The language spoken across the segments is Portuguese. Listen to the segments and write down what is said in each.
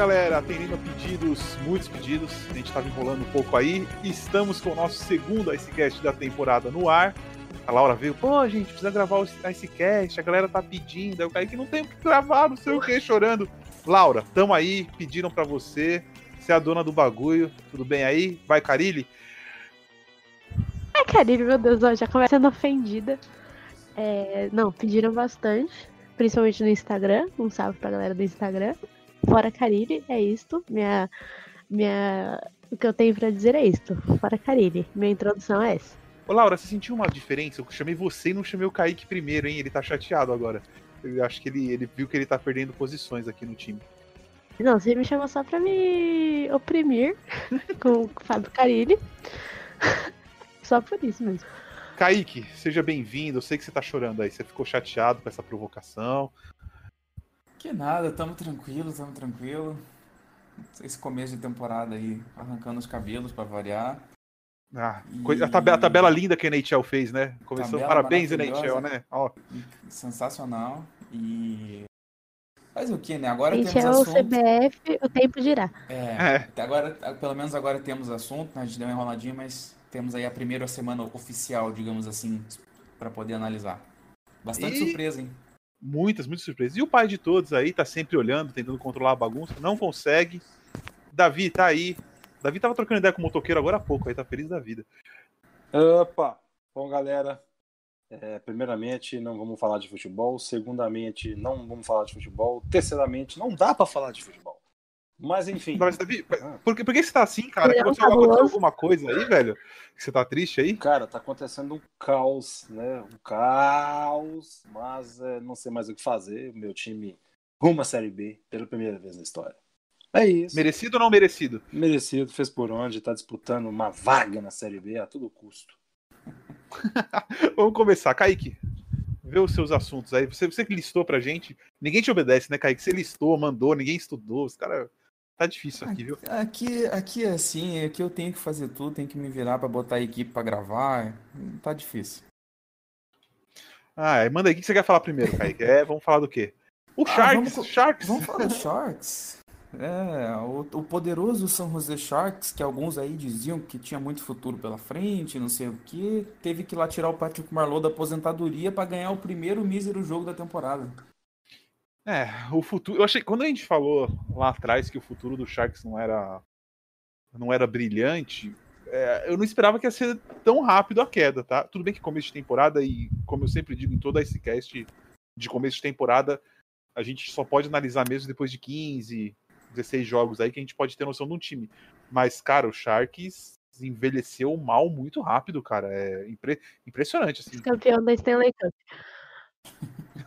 Galera, atendendo a pedidos, muitos pedidos, a gente estava enrolando um pouco aí. Estamos com o nosso segundo Icecast da temporada no ar. A Laura veio, pô, gente, precisa gravar o Icecast, a galera tá pedindo. Aí o Kaique não tem o que gravar, não sei o que, chorando. Laura, tamo aí, pediram para você, você é a dona do bagulho, tudo bem aí? Vai, Carilli? Ai, Carilli, meu Deus, ó, já começa sendo ofendida. É, não, pediram bastante, principalmente no Instagram. Um salve pra galera do Instagram. Fora Carilli, é isto. Minha, minha, o que eu tenho pra dizer é isto. Fora Carilli. Minha introdução é essa. Ô, Laura, você sentiu uma diferença? Eu chamei você e não chamei o Kaique primeiro, hein? Ele tá chateado agora. Eu acho que ele, ele viu que ele tá perdendo posições aqui no time. Não, você me chamou só pra me oprimir com o Fábio Carilli. só por isso mesmo. Kaique, seja bem-vindo. Eu sei que você tá chorando aí. Você ficou chateado com essa provocação. Que nada, tamo tranquilo, tamo tranquilo. Esse começo de temporada aí, arrancando os cabelos para variar. Ah, e... a, tabela, a, tabela, linda que a NHL fez, né? Começou, parabéns, NHL, né? Ó. Sensacional. E. Faz o que, né? Agora NHL, temos assunto. CBF, o tempo dirá. É, é. Agora, pelo menos agora temos assunto, né? A gente deu uma enroladinha, mas temos aí a primeira semana oficial, digamos assim, para poder analisar. Bastante e... surpresa, hein? Muitas, muitas surpresas. E o pai de todos aí tá sempre olhando, tentando controlar a bagunça, não consegue. Davi tá aí, Davi tava trocando ideia com o motoqueiro agora há pouco, aí tá feliz da vida. Opa! Bom, galera, é, primeiramente, não vamos falar de futebol. Segundamente, não vamos falar de futebol. Terceiramente, não dá para falar de futebol. Mas enfim. Mas, Davi, ah. por, que, por que você tá assim, cara? Aconteceu, aconteceu alguma coisa aí, velho? Que você tá triste aí? Cara, tá acontecendo um caos, né? Um caos, mas é, não sei mais o que fazer. O meu time rumo à Série B pela primeira vez na história. É isso. Merecido ou não merecido? Merecido, fez por onde, tá disputando uma vaga na Série B a todo custo. Vamos começar. Kaique, vê os seus assuntos aí. Você, você que listou pra gente. Ninguém te obedece, né, Kaique? Você listou, mandou, ninguém estudou. Os caras. Tá difícil aqui, viu? Aqui, aqui é assim, aqui eu tenho que fazer tudo, tenho que me virar para botar a equipe para gravar. Tá difícil. Ah, manda aí, o que você quer falar primeiro, Kaique? É, vamos falar do quê? O ah, Sharks, vamos, Sharks. Vamos falar do Sharks. É, o, o, poderoso São José Sharks, que alguns aí diziam que tinha muito futuro pela frente, não sei o que, teve que lá tirar o Patrick Marlowe da aposentadoria para ganhar o primeiro mísero jogo da temporada. É, o futuro. Eu achei. Quando a gente falou lá atrás que o futuro do Sharks não era. não era brilhante, é, eu não esperava que ia ser tão rápido a queda, tá? Tudo bem que começo de temporada, e como eu sempre digo em toda esse cast de começo de temporada, a gente só pode analisar mesmo depois de 15, 16 jogos aí que a gente pode ter noção de um time. Mas, cara, o Sharks envelheceu mal muito rápido, cara. É impre... impressionante. Assim. Campeão da Stanley Cup.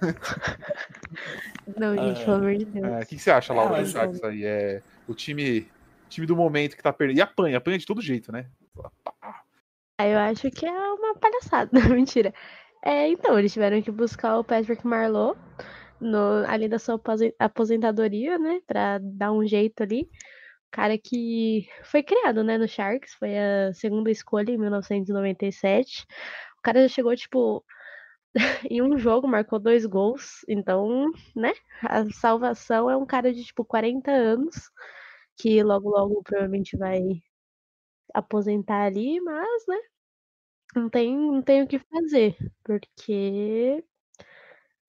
Não, gente, é... pelo amor de Deus. É, o que, você acha, Laura, é, do Sharks aí? É o time, time do momento que tá perdendo. E apanha, apanha de todo jeito, né? Ah, eu acho que é uma palhaçada. Mentira. É, então, eles tiveram que buscar o Patrick Marlowe no, ali da sua aposentadoria, né? Pra dar um jeito ali. Cara que foi criado, né, no Sharks, foi a segunda escolha em 1997. O cara já chegou, tipo, em um jogo, marcou dois gols. Então, né, a salvação é um cara de, tipo, 40 anos, que logo, logo provavelmente vai aposentar ali, mas, né, não tem, não tem o que fazer, porque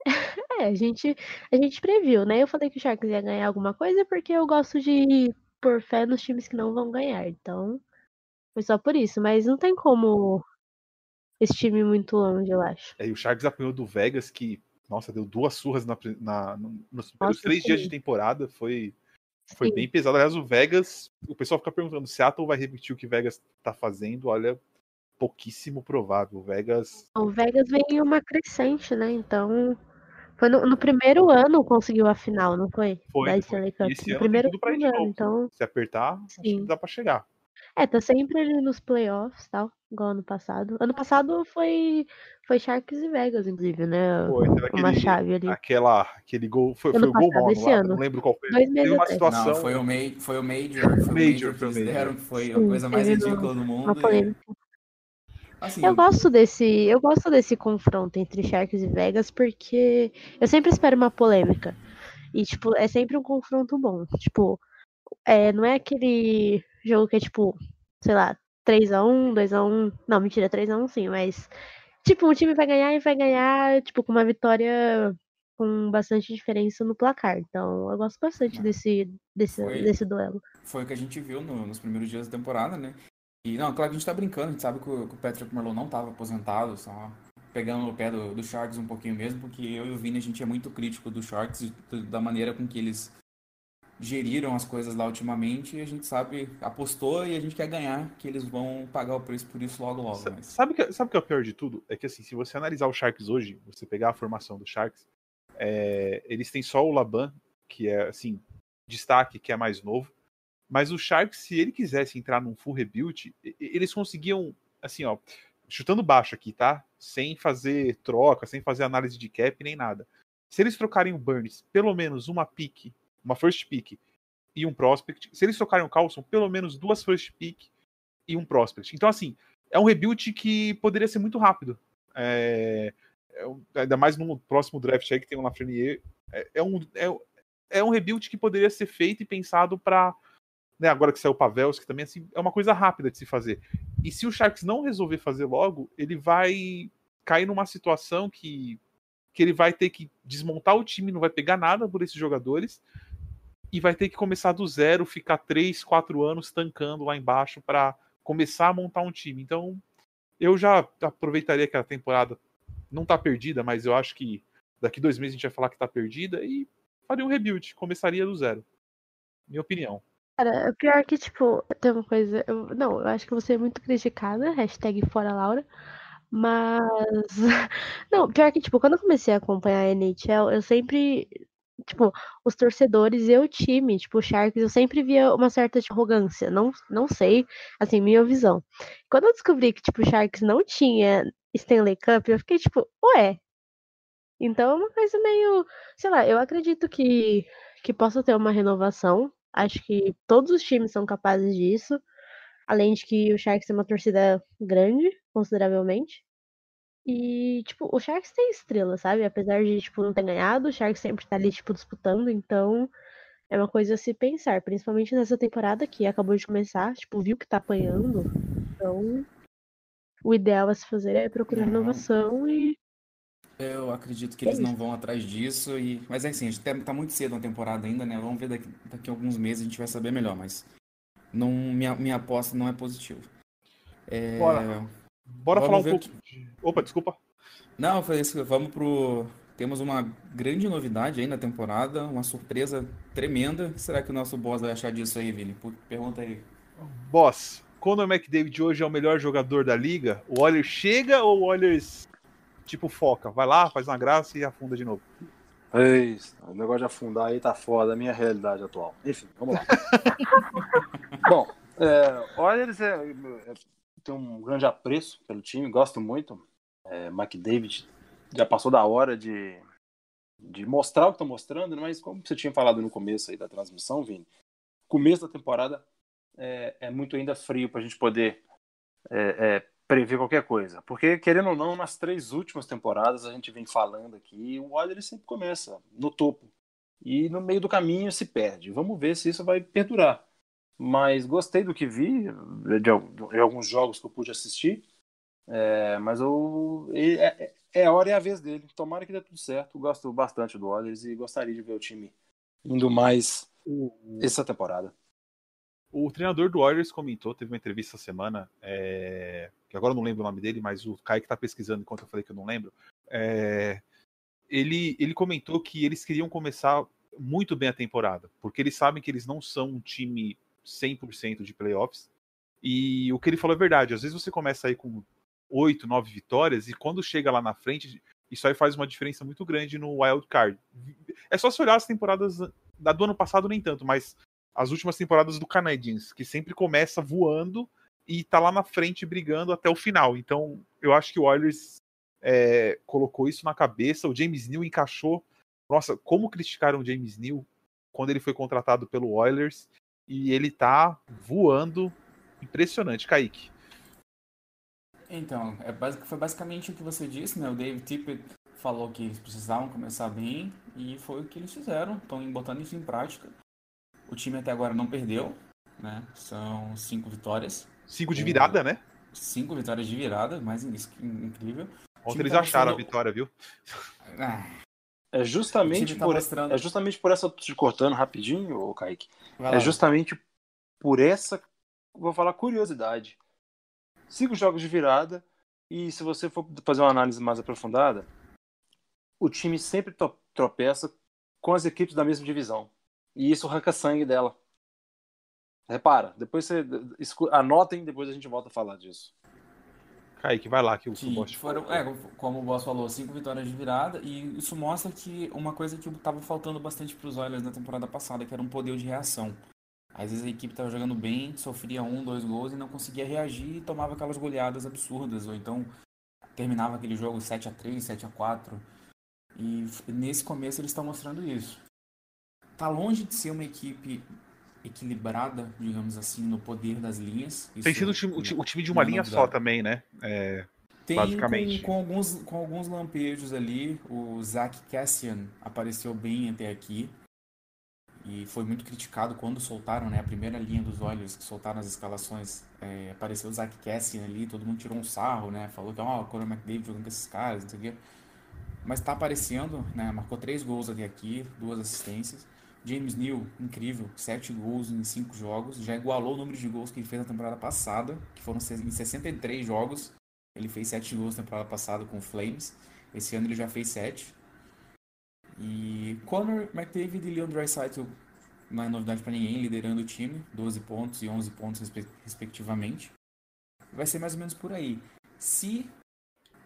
é, a gente, a gente previu, né? Eu falei que o Sharks ia ganhar alguma coisa porque eu gosto de pôr fé nos times que não vão ganhar. Então, foi só por isso. Mas não tem como esse time muito longe, eu acho. É, e o Sharks apanhou do Vegas, que, nossa, deu duas surras na, na, nos primeiros três sim. dias de temporada. Foi, foi bem pesado. Aliás, o Vegas, o pessoal fica perguntando: Seattle vai repetir o que o Vegas tá fazendo? Olha, pouquíssimo provável. O Vegas. O Vegas vem em uma crescente, né? Então. Foi no, no, primeiro ano conseguiu a final, não foi? Foi. Da Stanley Cup. no ano primeiro ano, então. Se apertar, Sim. acho que dá pra chegar. É, tá sempre ali nos playoffs, tal, igual ano passado. Ano passado foi foi Sharks e Vegas, inclusive, né? Foi, teve uma aquele, chave ali. Aquela, aquele gol, foi, foi o gol esse ano. não lembro qual foi. Dois meses teve uma situação... Não, foi o, ma foi o Major, foi Major, o Major que eles deram, foi Sim, a coisa mais ridícula do mundo. Uma polêmica. E... Assim, eu gosto desse, eu gosto desse confronto entre Sharks e Vegas porque eu sempre espero uma polêmica. E, tipo, é sempre um confronto bom. Tipo, é, não é aquele jogo que é, tipo, sei lá, 3x1, 2x1. Não, mentira, 3x1 sim, mas. Tipo, um time vai ganhar e vai ganhar, tipo, com uma vitória com bastante diferença no placar. Então, eu gosto bastante desse, desse, foi, desse duelo. Foi o que a gente viu no, nos primeiros dias da temporada, né? E, não, claro que a gente tá brincando, a gente sabe que o, que o Patrick Marlowe não tava aposentado, só pegando no pé do, do Sharks um pouquinho mesmo, porque eu e o Vini, a gente é muito crítico do Sharks, da maneira com que eles geriram as coisas lá ultimamente, e a gente sabe, apostou e a gente quer ganhar, que eles vão pagar o preço por isso logo logo. Mas... Sabe o que, sabe que é o pior de tudo? É que assim, se você analisar o Sharks hoje, você pegar a formação do Sharks, é, eles têm só o Laban, que é assim, destaque, que é mais novo. Mas o Sharks, se ele quisesse entrar num full rebuild, eles conseguiam, assim, ó, chutando baixo aqui, tá? Sem fazer troca, sem fazer análise de cap nem nada. Se eles trocarem o Burns, pelo menos uma pick, uma first pick e um prospect. Se eles trocarem o Carlson, pelo menos duas first pick e um prospect. Então, assim, é um rebuild que poderia ser muito rápido. É, é, ainda mais no próximo draft aí que tem o Lafreniere. É, é, um, é, é um rebuild que poderia ser feito e pensado para né, agora que saiu o Pavelski também assim, é uma coisa rápida de se fazer. E se o Sharks não resolver fazer logo, ele vai cair numa situação que, que ele vai ter que desmontar o time, não vai pegar nada por esses jogadores e vai ter que começar do zero, ficar três, quatro anos tancando lá embaixo para começar a montar um time. Então, eu já aproveitaria que a temporada não tá perdida, mas eu acho que daqui dois meses a gente vai falar que tá perdida e faria um rebuild, começaria do zero. Minha opinião. Cara, o pior é que, tipo, tem uma coisa. Eu, não, eu acho que você é muito criticada, hashtag fora Laura. Mas. Não, pior que, tipo, quando eu comecei a acompanhar a NHL, eu sempre. Tipo, os torcedores e o time, tipo, o Sharks, eu sempre via uma certa tipo, arrogância. Não, não sei, assim, minha visão. Quando eu descobri que, tipo, o Sharks não tinha Stanley Cup, eu fiquei, tipo, ué. Então é uma coisa meio. Sei lá, eu acredito que, que possa ter uma renovação Acho que todos os times são capazes disso. Além de que o Sharks tem uma torcida grande, consideravelmente. E, tipo, o Sharks tem estrela, sabe? Apesar de, tipo, não ter ganhado, o Sharks sempre tá ali, tipo, disputando. Então, é uma coisa a se pensar. Principalmente nessa temporada que acabou de começar. Tipo, viu que tá apanhando. Então, o ideal a se fazer é procurar inovação e eu acredito que eles não vão atrás disso, e... mas é assim, a gente tá, tá muito cedo na temporada ainda, né? Vamos ver daqui, daqui a alguns meses a gente vai saber melhor, mas não, minha, minha aposta não é positiva. É... Bora, Bora falar um pouco. Que... Opa, desculpa. Não, foi isso. Vamos pro. Temos uma grande novidade aí na temporada, uma surpresa tremenda. Será que o nosso boss vai achar disso aí, Vini? Pergunta aí. Boss, Conor McDavid hoje é o melhor jogador da liga? O Oilers chega ou o Oilers tipo foca. Vai lá, faz uma graça e afunda de novo. É isso. O negócio de afundar aí tá fora da minha realidade atual. Enfim, vamos lá. Bom, é, olha, eles é, tem um grande apreço pelo time, gosto muito. É, McDavid já passou da hora de, de mostrar o que tá mostrando, mas como você tinha falado no começo aí da transmissão, Vini, começo da temporada é, é muito ainda frio para a gente poder é, é, prever qualquer coisa. Porque, querendo ou não, nas três últimas temporadas a gente vem falando aqui, o Oilers sempre começa no topo. E no meio do caminho se perde. Vamos ver se isso vai perdurar. Mas gostei do que vi, de, de alguns jogos que eu pude assistir. É, mas eu, é, é, a hora e a vez dele. Tomara que dê tudo certo. Gosto bastante do Oilers e gostaria de ver o time indo mais essa temporada. O treinador do Warriors comentou, teve uma entrevista essa semana, é, que agora eu não lembro o nome dele, mas o Kai que tá pesquisando enquanto eu falei que eu não lembro. É, ele, ele comentou que eles queriam começar muito bem a temporada, porque eles sabem que eles não são um time 100% de playoffs. E o que ele falou é verdade. Às vezes você começa aí com 8, 9 vitórias, e quando chega lá na frente, isso aí faz uma diferença muito grande no wild card. É só se olhar as temporadas da do ano passado, nem tanto, mas as últimas temporadas do Canadiens, que sempre começa voando e tá lá na frente brigando até o final. Então, eu acho que o Oilers é, colocou isso na cabeça. O James Neal encaixou. Nossa, como criticaram o James Neal quando ele foi contratado pelo Oilers e ele tá voando. Impressionante, Kaique. Então, é, foi basicamente o que você disse, né? O Dave Tippett falou que eles precisavam começar bem e foi o que eles fizeram. Estão botando isso em prática. O time até agora não perdeu, né? São cinco vitórias. Cinco de virada, né? Cinco vitórias de virada, mais incrível. Ontem eles acharam mostrando... a vitória, viu? Ah, é justamente, tá por, mostrando... é justamente por essa. Te cortando rapidinho, ô Kaique. É justamente por essa. Vou falar curiosidade. Cinco jogos de virada. E se você for fazer uma análise mais aprofundada, o time sempre tropeça com as equipes da mesma divisão. E isso arranca sangue dela. Repara, depois você anotem, depois a gente volta a falar disso. Kaique, vai lá que o, Boss foram, é, como o Boss falou, cinco vitórias de virada, e isso mostra que uma coisa que estava faltando bastante para os Oilers na temporada passada, que era um poder de reação. Às vezes a equipe estava jogando bem, sofria um, dois gols e não conseguia reagir e tomava aquelas goleadas absurdas, ou então terminava aquele jogo 7 a 3 7 a 4 E nesse começo eles estão mostrando isso. Tá longe de ser uma equipe equilibrada, digamos assim, no poder das linhas. Isso Tem sido o time, o time de uma linha só também, né? É, Tem basicamente. Com, com, alguns, com alguns lampejos ali, o Zach Cassian apareceu bem até aqui. E foi muito criticado quando soltaram né, a primeira linha dos olhos, que soltaram as escalações. É, apareceu o Zach Cassian ali, todo mundo tirou um sarro, né? Falou que, ó, oh, o Conor McDavid jogando com esses caras, não sei o quê. Mas tá aparecendo, né? Marcou três gols até aqui, duas assistências. James Neal, incrível, 7 gols em 5 jogos, já igualou o número de gols que ele fez na temporada passada, que foram em 63 jogos. Ele fez 7 gols na temporada passada com o Flames. Esse ano ele já fez 7. E Connor McDavid e Leon Draisaitl não é novidade para ninguém, liderando o time, 12 pontos e 11 pontos respectivamente. Vai ser mais ou menos por aí. Se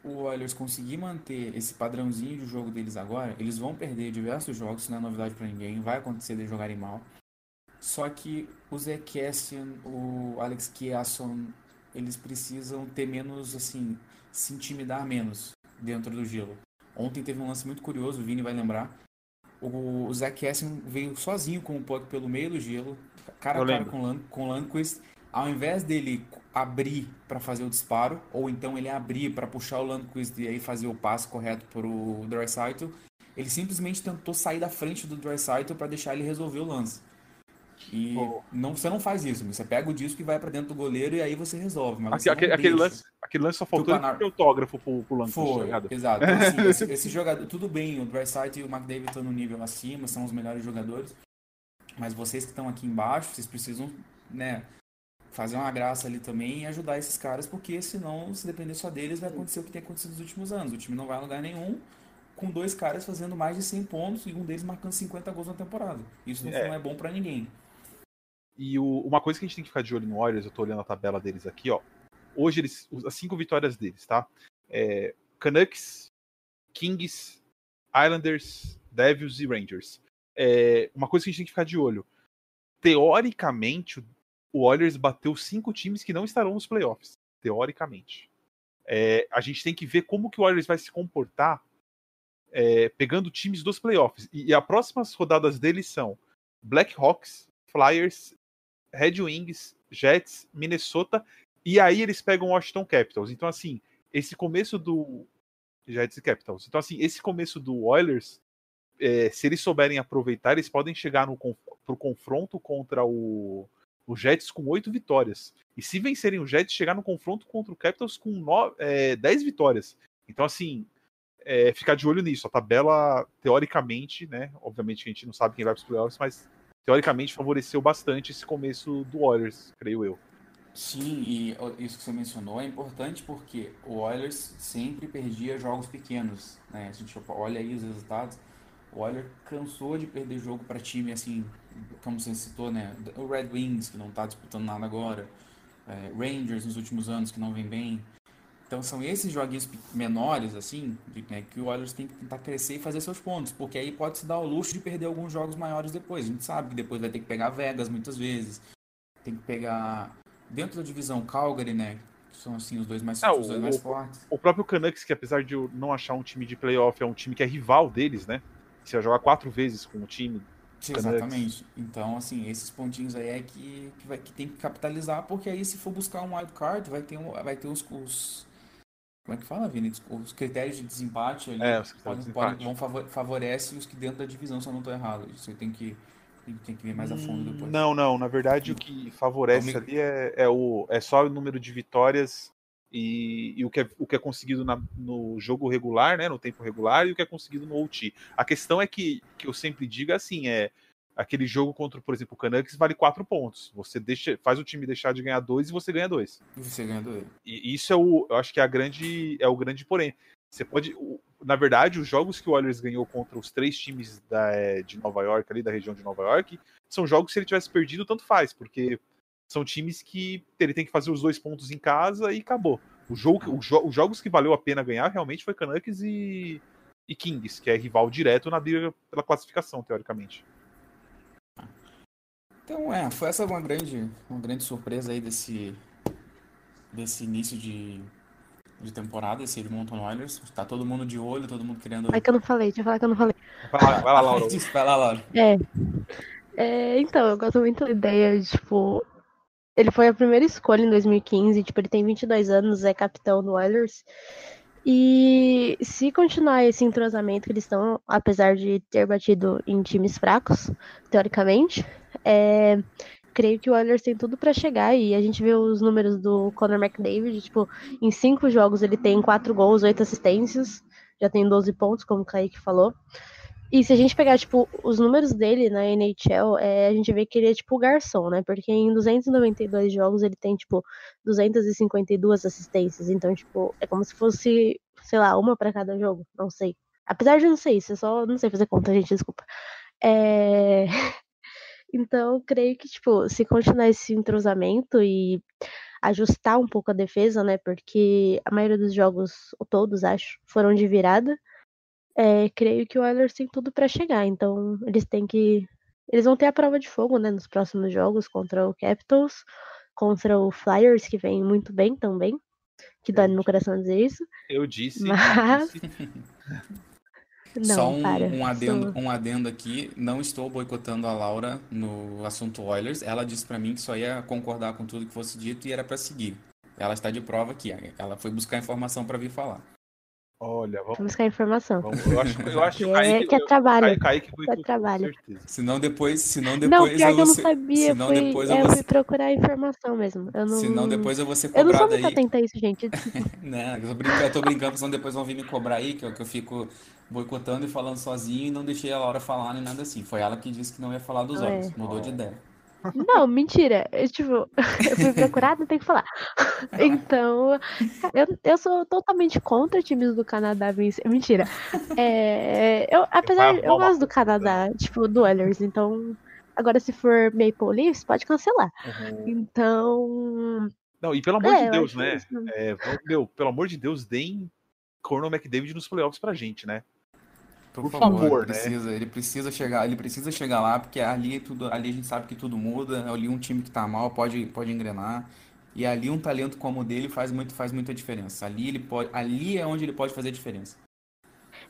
o Oilers conseguir manter esse padrãozinho de jogo deles agora, eles vão perder diversos jogos, isso não é novidade para ninguém, vai acontecer de jogarem mal. Só que o Zé Cassian, o Alex Chiasson, eles precisam ter menos, assim, se intimidar menos dentro do gelo. Ontem teve um lance muito curioso, o Vini vai lembrar. O, o Zach veio sozinho com o puck pelo meio do gelo, cara a cara com, com o Landquist, ao invés dele abrir para fazer o disparo, ou então ele abrir para puxar o Landquist e aí fazer o passe correto para o Dreisaitl, ele simplesmente tentou sair da frente do Dreisaitl para deixar ele resolver o lance. E oh. não, você não faz isso, você pega o disco e vai para dentro do goleiro e aí você resolve. Mas você aquele, aquele lance, aquele lance só faltou Panar... autógrafo pro, pro lance. Foi, tá exato. Então, assim, esse, esse, jogador, tudo bem, o Dreisaitl e o McDavid estão no nível acima, são os melhores jogadores, mas vocês que estão aqui embaixo, vocês precisam, né, fazer uma graça ali também e ajudar esses caras, porque senão, se depender só deles, vai acontecer o que tem acontecido nos últimos anos. O time não vai a lugar nenhum com dois caras fazendo mais de 100 pontos e um deles marcando 50 gols na temporada. Isso não é, é bom para ninguém. E o, uma coisa que a gente tem que ficar de olho no Warriors, eu tô olhando a tabela deles aqui, ó. Hoje eles, as cinco vitórias deles, tá? É, Canucks, Kings, Islanders, Devils e Rangers. É, uma coisa que a gente tem que ficar de olho. Teoricamente, o Oilers bateu cinco times que não estarão nos playoffs, teoricamente. É, a gente tem que ver como que o Oilers vai se comportar é, pegando times dos playoffs. E, e as próximas rodadas deles são Blackhawks, Flyers, Red Wings, Jets, Minnesota, e aí eles pegam Washington Capitals. Então, assim, esse começo do. Jets e Capitals. Então, assim, esse começo do Oilers, é, se eles souberem aproveitar, eles podem chegar no, pro confronto contra o, o Jets com oito vitórias. E se vencerem o Jets, chegar no confronto contra o Capitals com é, dez vitórias. Então, assim, é, ficar de olho nisso. A tabela, teoricamente, né? Obviamente a gente não sabe quem vai para os playoffs, mas teoricamente favoreceu bastante esse começo do Warriors, creio eu. Sim, e isso que você mencionou é importante porque o Oilers sempre perdia jogos pequenos, né? A gente olha aí os resultados, o Oilers cansou de perder jogo para time assim como você citou, né? O Red Wings, que não está disputando nada agora. É, Rangers nos últimos anos, que não vem bem. Então são esses joguinhos menores, assim, né, que o Oilers tem que tentar crescer e fazer seus pontos, porque aí pode se dar o luxo de perder alguns jogos maiores depois. A gente sabe que depois vai ter que pegar Vegas muitas vezes, tem que pegar dentro da divisão Calgary, né, que são assim os dois mais, é, os dois o, mais fortes. O próprio Canucks, que apesar de eu não achar um time de playoff, é um time que é rival deles, né? Você vai jogar quatro vezes com o time exatamente. Então, assim, esses pontinhos aí é que, que, vai, que tem que capitalizar, porque aí se for buscar um wild card, vai ter, um, vai ter os, os, Como é que fala, Vini? Os critérios de desempate ali É, podem, de podem, vão favor, favorecem os que dentro da divisão, se eu não estou errado. Isso aí tem que, tem, que ver mais a fundo depois. Não, não. Na verdade, o que favorece Então, ali é, é, o, é só o número de vitórias e, e o, que é, o que é conseguido na- no jogo regular, né? No tempo regular, e o que é conseguido no OT. A questão é que, que eu sempre digo é assim, é aquele jogo contra, por exemplo, o Canucks vale quatro pontos. Você deixa, faz o time deixar de ganhar dois e você ganha dois. E você ganha do ele. E isso é o, eu acho que é a grande, é o grande porém. Você pode, na verdade, os jogos que o Oilers ganhou contra os três times da, é, de Nova York, ali da região de Nova York, são jogos que se ele tivesse perdido, tanto faz, porque são times que ele tem que fazer os dois pontos em casa e acabou. O jogo, o jo- os jogos que valeu a pena ganhar realmente foi Canucks e, e Kings, que é rival direto na briga pela classificação, teoricamente. Então, é, foi essa uma grande, uma grande surpresa aí desse, desse início de, de temporada, esse Edmonton Oilers. Tá todo mundo de olho, todo mundo querendo. Vai que eu não falei, deixa eu falar que eu não falei. Vai lá, vai lá Laura. Vai lá, Laura. É. É, então, eu gosto muito da ideia de, tipo, ele foi a primeira escolha em 2015, tipo, ele tem 22 anos, é capitão do Oilers. E se continuar esse entrosamento que eles estão, apesar de ter batido em times fracos, teoricamente, é, creio que o Oilers tem tudo pra chegar e a gente vê os números do Conor McDavid, tipo, em cinco jogos ele tem quatro gols, oito assistências, já tem 12 pontos, como o Kaique falou. E se a gente pegar, tipo, os números dele na NHL, é, a gente vê que ele é tipo garçom, né? Porque em 292 jogos ele tem, tipo, 252 assistências. Então, tipo, é como se fosse, sei lá, uma pra cada jogo. Não sei. Apesar de não sei isso, eu só não sei fazer conta, gente, desculpa. É... Então, creio que, tipo, se continuar esse entrosamento e ajustar um pouco a defesa, né? Porque a maioria dos jogos, todos, acho, foram de virada. É, creio que o Oilers tem tudo pra chegar, então eles têm que. Eles vão ter a prova de fogo, né, nos próximos jogos contra o Capitals, contra o Flyers, que vem muito bem também. Que dói no meu coração dizer isso. Eu disse, Mas- eu disse. Não, Só um, para. um adendo, Sou- um adendo aqui. Não estou boicotando a Laura no assunto Oilers. Ela disse pra mim que só ia concordar com tudo que fosse dito e era pra seguir. Ela está de prova aqui. Ela foi buscar informação pra vir falar. Olha, vamos, Vamos buscar informação. vamos- eu acho, eu acho É, Kaique, que é trabalho. Kaique, Kaique foi É com trabalho. certeza. Senão depois, senão Não, depois pior eu que eu vou não sabia. senão Fui, depois eu é, vou eu fui ser, procurar informação mesmo. Eu não, senão depois eu vou ser eu não sou cobrado muito aí. atenta a isso, gente. Né? Eu tô brincando, eu tô brincando, senão depois vão vir me cobrar aí, que eu, que eu fico boicotando e falando sozinho e não deixei a Laura falar nem nada assim. Foi ela que disse que não ia falar dos É. olhos, mudou de ideia. Não, mentira. Eu, tipo, eu fui procurada, tem que falar. Então, eu, eu sou totalmente contra times do Canadá vencer. Mentira. É, eu, apesar, eu gosto do Canadá, tipo, do Oilers, então. Agora, se for Maple Leafs, pode cancelar. Uhum. Então. Não, e pelo amor É, de eu Deus, acho né? É, meu, pelo amor de Deus, deem Conor McDavid nos playoffs pra gente, né? Por, Por favor, favor, ele né? precisa, ele precisa chegar, ele precisa chegar lá, porque ali é tudo, ali a gente sabe que tudo muda, ali um time que tá mal pode, pode engrenar. E ali um talento como o dele faz muito, faz muita diferença. Ali ele pode, ali é onde ele pode fazer diferença.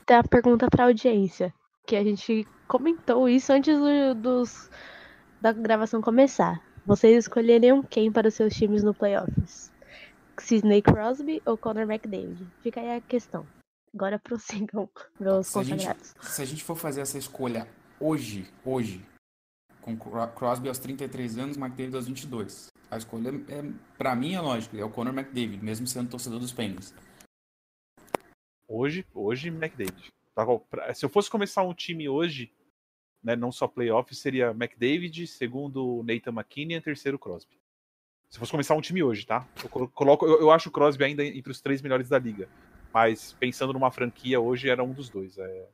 Tem uma pergunta pra audiência. Que a gente comentou isso antes do- dos, da gravação começar. Vocês escolheriam quem para os seus times no playoffs? Sidney Crosby ou Conor McDavid? Fica aí a questão. Agora prossigam, meus Se a gente- consagrados. Se a gente for fazer essa escolha hoje, hoje, com Cro- Crosby aos 33 anos, McDavid aos 22. A escolha, é, pra mim, é lógico, é o Conor McDavid, mesmo sendo torcedor dos Penguins. Hoje, hoje, McDavid. Se eu fosse começar um time hoje, né, não só playoff, seria McDavid, segundo Nathan McKinnon, terceiro Crosby. Se eu fosse começar um time hoje, tá? Eu colo- coloco, eu, eu acho o Crosby ainda entre os três melhores da liga. Mas pensando numa franquia, hoje era um dos dois. é.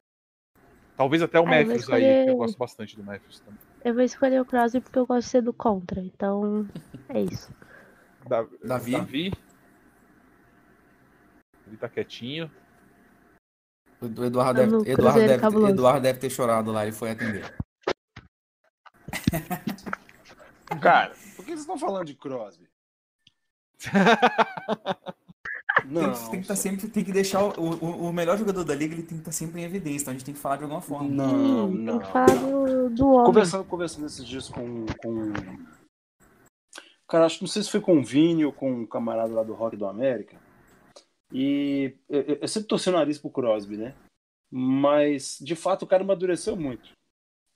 Talvez até o Ah, Matthews aí, que eu escolher- gosto bastante do Matthews também. Eu vou escolher o Crosby porque eu gosto de ser do contra. Então, é isso. Da- Davi? Davi. Ele tá quietinho. O Edu- Eduardo no deve, Eduardo, Cruzeiro deve, cabuloso. Eduardo deve ter chorado lá, ele foi atender. Cara, por que vocês estão falando de Crosby? Tem, Não, que- tem que estar sempre, tem que deixar o, o, o melhor jogador da liga, ele tem que estar sempre em evidência, então a gente tem que falar de alguma forma. não, Sim, não. tem que falar do, do homem. Conversando, conversando esses dias com, com. Cara, acho que não sei se foi com o Vini ou com um camarada lá do Rock do América. E eu, eu sempre torci o nariz pro Crosby, né? Mas, de fato, o cara amadureceu muito.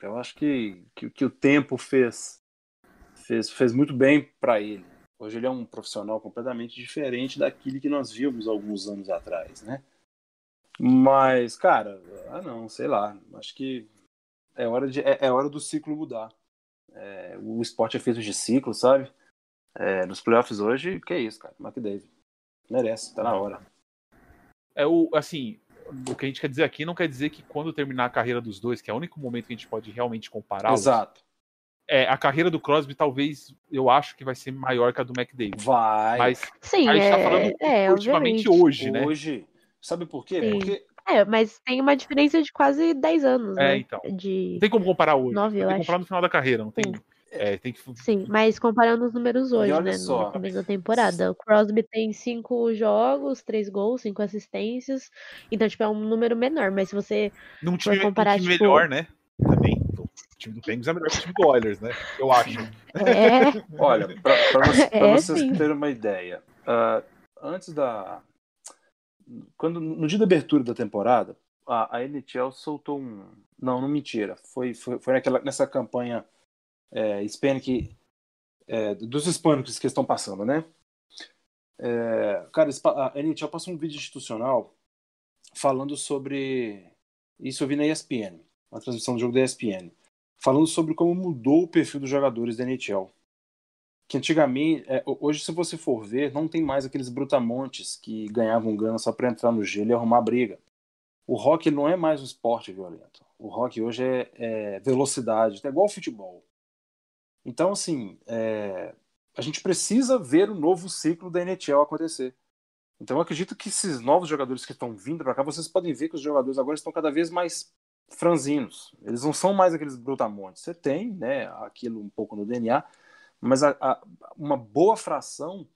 Eu acho que, que, que o tempo fez, fez, fez muito bem para ele. Hoje ele é um profissional completamente diferente daquele que nós vimos alguns anos atrás, né? Mas, cara, ah não, sei lá. Acho que é hora, de, é, é hora do ciclo mudar. É, o esporte é feito de ciclo, sabe? É, nos playoffs hoje, que é isso, cara. McDavid. Merece, tá na hora. É o, assim, o que a gente quer dizer aqui não quer dizer que quando terminar a carreira dos dois, que é o único momento que a gente pode realmente comparar. Exato. É, a carreira do Crosby talvez eu acho que vai ser maior que a do McDavid. Vai. Mas Sim, a gente é, tá falando é, ultimamente obviamente. hoje, né? Hoje, sabe por quê? Sim. Porque É, mas tem uma diferença de quase 10 anos, É, né? então. De... Não tem como comparar hoje. Nove, tem eu que acho. comparar no final da carreira, não tem. Sim. É, tem que. Sim, mas comparando os números hoje, olha né? só. No começo da temporada. O Crosby tem cinco jogos, três gols, cinco assistências. Então, tipo, é um número menor. Mas se você. Num time, num comparar, time tipo- melhor, né? Também. O time do Penguins é melhor que o time do Oilers, né? Eu acho. É, Olha, para É, vocês sim. terem uma ideia, ah, antes da. Quando, no dia da abertura da temporada, a, a NHL soltou um. Não, não mentira. Foi, foi, foi naquela, nessa campanha é, hispânica, é, dos hispânicos que estão passando, né? É, cara, a NHL passou um vídeo institucional falando sobre. Isso eu vi na ESPN, uma transmissão do jogo da ESPN falando sobre como mudou o perfil dos jogadores da NHL. Que antigamente, é, hoje, se você for ver, não tem mais aqueles brutamontes que ganhavam grana só para entrar no gelo e arrumar briga. O rock não é mais um esporte violento. O rock hoje é, é velocidade, é igual ao futebol. Então, assim, é, a gente precisa ver o novo ciclo da NHL acontecer. Então, eu acredito que esses novos jogadores que estão vindo para cá, vocês podem ver que os jogadores agora estão cada vez mais franzinos. Eles não são mais aqueles brutamontes. Você tem, né, aquilo um pouco no DNA, mas a, a- uma boa fração,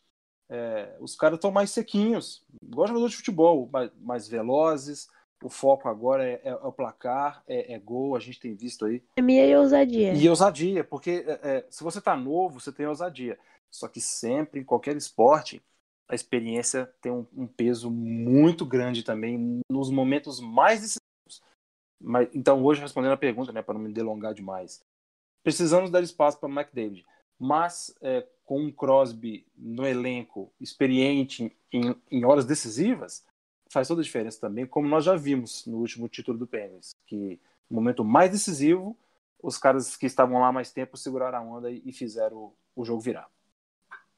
é, os caras estão mais sequinhos, igual jogador de futebol, mais, mais velozes. O foco agora é, é- é o placar, é, é gol, a gente tem visto aí. Pandemia e ousadia. E ousadia, porque é, é, se você tá novo, você tem ousadia. Só que sempre, em qualquer esporte, a experiência tem um, um peso muito grande também nos momentos mais. Mas, então, hoje, respondendo a pergunta, né, para não me delongar demais, precisamos dar espaço para McDavid. Mas é, com um Crosby no elenco, experiente em, em horas decisivas, faz toda a diferença também, como nós já vimos no último título do Penguins, que no momento mais decisivo, os caras que estavam lá mais tempo seguraram a onda e, e fizeram o, o jogo virar.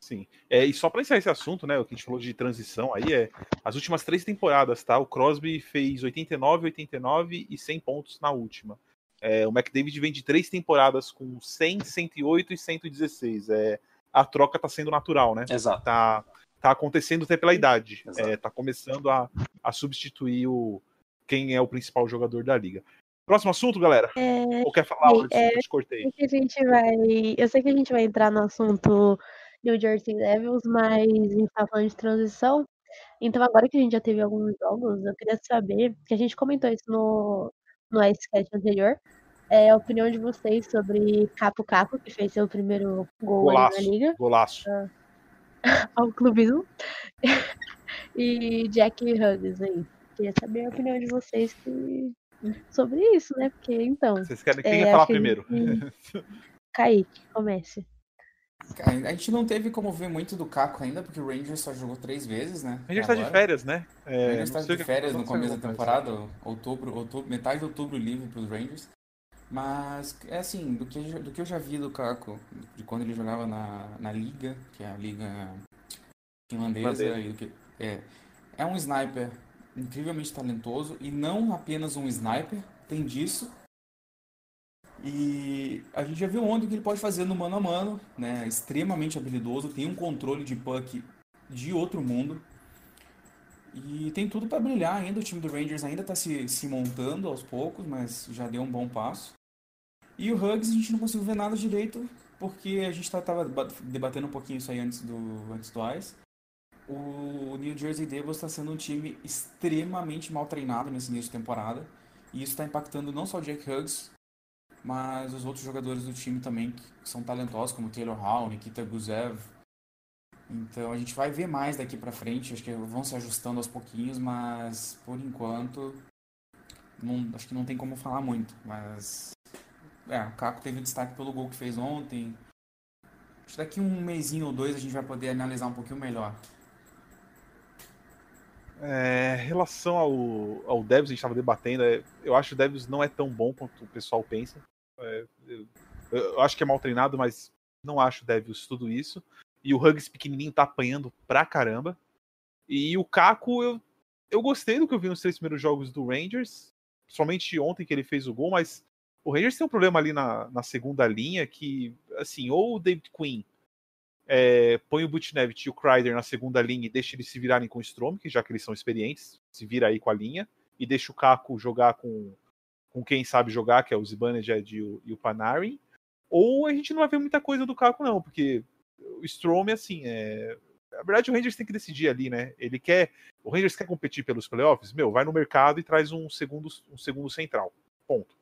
Sim. É, e só para encerrar esse assunto, né? O que a gente falou de transição aí é as últimas três temporadas, tá? O Crosby fez 89, 89 e 100 pontos na última. É, o McDavid vem de três temporadas com 100, 108 e 116. É, a troca tá sendo natural, né? Exato. Tá, tá acontecendo até pela idade. Exato. É, tá começando a, a substituir o quem é o principal jogador da liga. Próximo assunto, galera? É, Ou quer falar? sim, antes? Eu te cortei. sei que a gente vai. Eu sei que a gente vai entrar no assunto New Jersey Devils, mas a gente tá falando de transição. Então, agora que a gente já teve alguns jogos, eu queria saber, que a gente comentou isso no, no Icecast anterior, é a opinião de vocês sobre Capo Capo, que fez seu primeiro gol ali na Golaço. liga, Golaço. ao clubismo, e Jack Hughes aí. Queria saber a opinião de vocês que- sobre isso, né? Porque, então, Vocês querem quem é, falar primeiro? gente- Kaique, comece. A gente não teve como ver muito do Caco ainda, porque o Rangers só jogou três vezes, né? Gente até tá de férias, né? O É, Rangers tá o de que férias no começo da temporada, outubro, outubro, metade de outubro livre pros Rangers. Mas, é assim, do que, do que eu já vi do Caco, de quando ele jogava na, na Liga, que é a Liga finlandesa, Finlandesa. e do que, é, é um sniper incrivelmente talentoso, e não apenas um sniper, tem disso. E a gente já viu ontem o que ele pode fazer no mano a mano, né? Extremamente habilidoso, tem um controle de puck de outro mundo. E tem tudo para brilhar ainda. O time do Rangers ainda está se, se montando aos poucos, mas já deu um bom passo. E o Hugs a gente não conseguiu ver nada direito, porque a gente estava debatendo um pouquinho isso aí antes do, antes do Ice. O New Jersey Devils está sendo um time extremamente mal treinado nesse início de temporada. E isso está impactando não só o Jack Hughes, mas os outros jogadores do time também que são talentosos, como Taylor Hall, Nikita Gusev. Então a gente vai ver mais daqui para frente, acho que vão se ajustando aos pouquinhos, mas por enquanto não, acho que não tem como falar muito. Mas é, o Caco teve destaque pelo gol que fez ontem. Acho que daqui um mêsinho ou dois a gente vai poder analisar um pouquinho melhor. É, em relação ao, ao Devils, a gente estava debatendo, é, eu acho que o Devils não é tão bom quanto o pessoal pensa. É, eu, eu, acho que é mal treinado, mas não acho Devils tudo isso. E o Hugs pequenininho tá apanhando pra caramba. E o Caco, eu, eu gostei do que eu vi nos três primeiros jogos do Rangers. Somente ontem que ele fez o gol, mas o Rangers tem um problema ali na, na segunda linha que, assim, ou o David Quinn é, põe o Butchnevic e o Kreider na segunda linha e deixa eles se virarem com o Strom, que já que eles são experientes, se vira aí com a linha, e deixa o Caco jogar com, com quem sabe jogar, que é o Zibanejad e o, e o Panarin, ou a gente não vai ver muita coisa do Caco não, porque o Strom, assim, é... na verdade o Rangers tem que decidir ali, né, ele quer, o Rangers quer competir pelos playoffs, meu, vai no mercado e traz um segundo, um segundo central, ponto.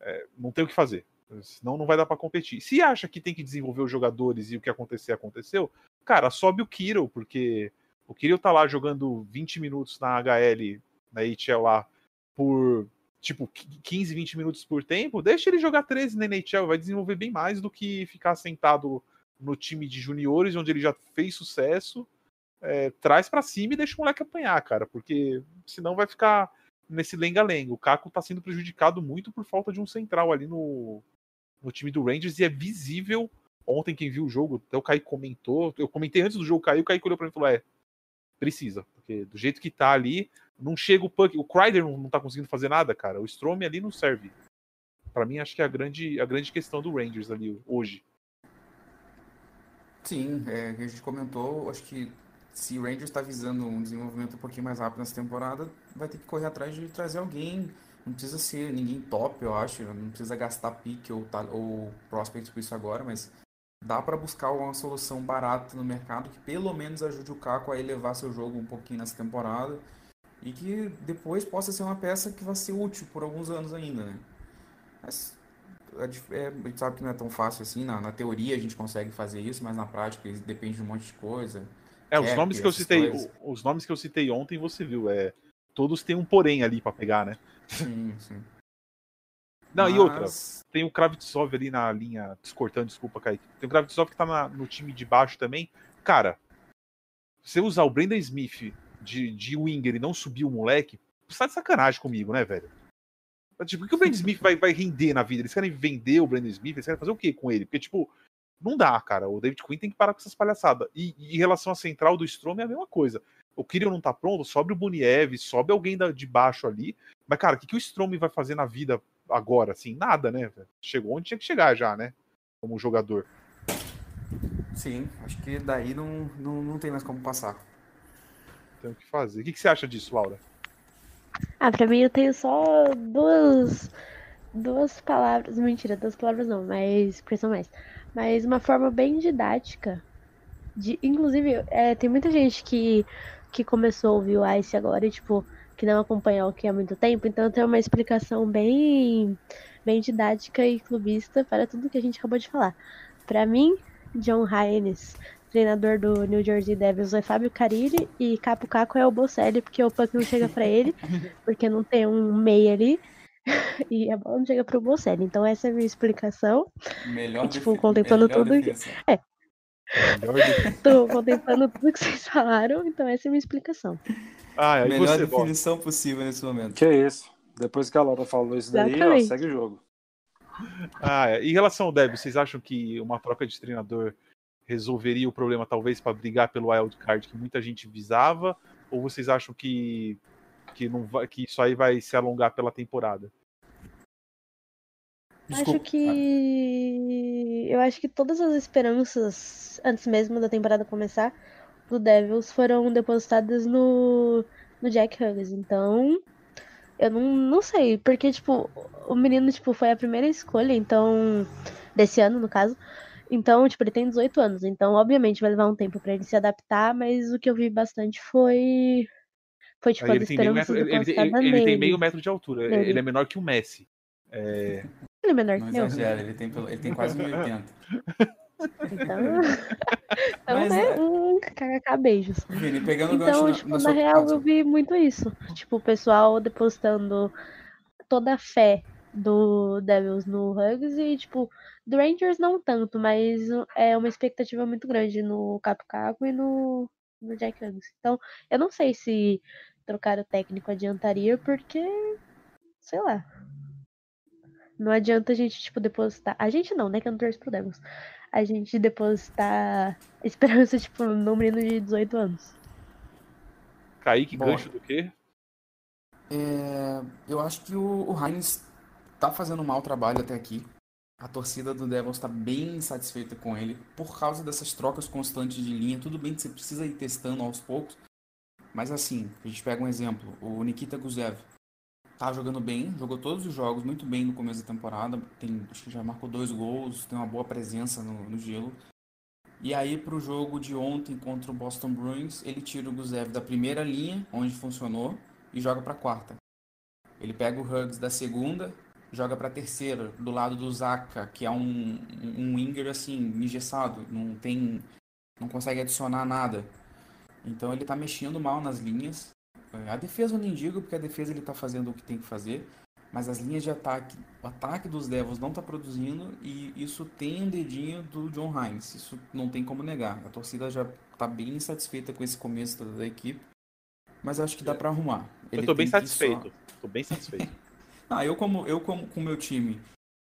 É, não tem o que fazer. Senão não vai dar para competir. Se acha que tem que desenvolver os jogadores e o que acontecer, aconteceu, cara, sobe o Kirill, porque o Kirill tá lá jogando 20 minutos na HL, na HL lá, por tipo 15, 20 minutos por tempo, deixa ele jogar 13 na NHL, vai desenvolver bem mais do que ficar sentado no time de juniores, onde ele já fez sucesso. É, traz para cima e deixa o moleque apanhar, cara, porque senão vai ficar nesse lenga-lenga. O Caco tá sendo prejudicado muito por falta de um central ali no, no time do Rangers e é visível. Ontem, quem viu o jogo, até o Caio comentou. Eu comentei antes do jogo, Caio, o Caio olhou pra mim e falou: é, precisa, porque do jeito que tá ali, não chega o puck. O Kreider não, tá conseguindo fazer nada, cara. O Strom ali não serve. Para mim, acho que é a grande, a grande questão do Rangers ali hoje. Sim, é, a gente comentou, acho que se o Rangers está visando um desenvolvimento um pouquinho mais rápido nessa temporada, vai ter que correr atrás de trazer alguém não precisa ser ninguém top, eu acho. Não precisa gastar pique ou, ou prospect por isso agora, mas dá para buscar uma solução barata no mercado que pelo menos ajude o Caco a elevar seu jogo um pouquinho nessa temporada e que depois possa ser uma peça que vai ser útil por alguns anos ainda, né? Mas é, é, a gente sabe que não é tão fácil assim. Na, na teoria a gente consegue fazer isso, mas na prática depende de um monte de coisa. É, os nomes que eu citei, os nomes que eu citei ontem você viu, é todos têm um porém ali para pegar, né? Sim, sim. Não, Mas... e outra, tem o Kravtsov ali na linha, descortando, desculpa, Kaique. Tem o Kravtsov que tá na, no time de baixo também. Cara, você usar o Brendan Smith de, de winger e não subir o moleque, você tá de sacanagem comigo, né, velho? Tipo, o que o Brandon Smith vai, vai render na vida? Eles querem vender o Brandon Smith? Eles querem fazer o que com ele? Porque, tipo, não dá, cara. O David Quinn tem que parar com essas palhaçadas. E, e em relação à central do Strom é a mesma coisa o Kirill não tá pronto, sobe o Buniev, sobe alguém da, de baixo ali. Mas, cara, o que, que o Strom vai fazer na vida agora? Assim, nada, né? Chegou onde tinha que chegar já, né? Como jogador. Sim, acho que daí não, não, não tem mais como passar. Tem o que fazer. O que, que você acha disso, Laura? Ah, pra mim eu tenho só duas, duas palavras. Mentira, duas palavras não, mas expressão mais. Mas uma forma bem didática. De, inclusive, é, tem muita gente que que começou a ouvir o Ice agora e, tipo, que não acompanha o que há muito tempo, então tem uma explicação bem, bem didática e clubista para tudo que a gente acabou de falar. Para mim, John Hines, treinador do New Jersey Devils, é Fábio Carilli e Capo Caco é o Bocelli, porque o puck não chega para ele, porque não tem um meia ali. e a bola não chega pro Bocelli. Então essa é a minha explicação. Melhor e, tipo, contemplando tudo. Defesa. É, Tô contemplando tudo que vocês falaram, então essa é a minha explicação. Ah, é, Melhor você, definição possível nesse momento. Que é isso. Depois que a Laura falou isso daí, ó, segue o jogo. Ah, é. Em relação ao Deb, vocês acham que uma troca de treinador resolveria o problema, talvez, para brigar pelo wild card que muita gente visava? Ou vocês acham que, que, não vai, que isso aí vai se alongar pela temporada? Desculpa. Acho que. Eu acho que todas as esperanças, antes mesmo da temporada começar, do Devils foram depositadas no, no Jack Hughes. Então. Eu não, não sei. Porque, tipo, o menino, tipo, foi a primeira escolha, então. Desse ano, no caso. Então, tipo, ele tem 18 anos. Então, obviamente, vai levar um tempo para ele se adaptar, mas o que eu vi bastante foi. Foi, tipo, ele, tem meio, metro, ele, ele, ele tem meio metro de altura. Ele, ele é menor que o Messi. É... Ele é menor que eu. exagera, ele tem, ele tem quase 1,80. Então, então Mas né, é- um kkk beijos. Vini, pegando Então, tipo, na, na, na real, casa. eu vi muito isso. Tipo, o pessoal depositando toda a fé do Devils no Hugs e, tipo, do Rangers não tanto, mas é uma expectativa muito grande no Capo Caco e no, no Jack Hugs. Então, eu não sei se trocar o técnico adiantaria, porque, sei lá. Não adianta a gente, tipo, depositar. A gente não, né? Que eu não torço pro Devils. A gente depositar esperança, tipo, num menino de 18 anos. Kaique, Bom. gancho do quê? É, eu acho que o, o Heinz tá fazendo um mau trabalho até aqui. A torcida do Devils está bem insatisfeita com ele por causa dessas trocas constantes de linha. Tudo bem que você precisa ir testando aos poucos, mas assim, a gente pega um exemplo: o Nikita Guzev tá jogando bem, jogou todos os jogos muito bem no começo da temporada. Tem, acho que já marcou dois gols, tem uma boa presença no, no gelo. E aí, pro jogo de ontem contra o Boston Bruins, ele tira o Guzev da primeira linha, onde funcionou, e joga para quarta. Ele pega o Huggs da segunda, joga para terceira, do lado do Zaka, que é um, um winger assim, engessado, não tem não consegue adicionar nada. Então ele tá mexendo mal nas linhas. É, A defesa eu nem digo, porque a defesa ele tá fazendo o que tem que fazer, mas as linhas de ataque, o ataque dos Devils não tá produzindo e isso tem um dedinho do John Hines. Isso não tem como negar. A torcida já tá bem insatisfeita com esse começo da, equipe. Mas acho que dá para arrumar. Eu Ele tô bem tem que só- satisfeito. Tô bem satisfeito. ah, eu como eu como com o meu time,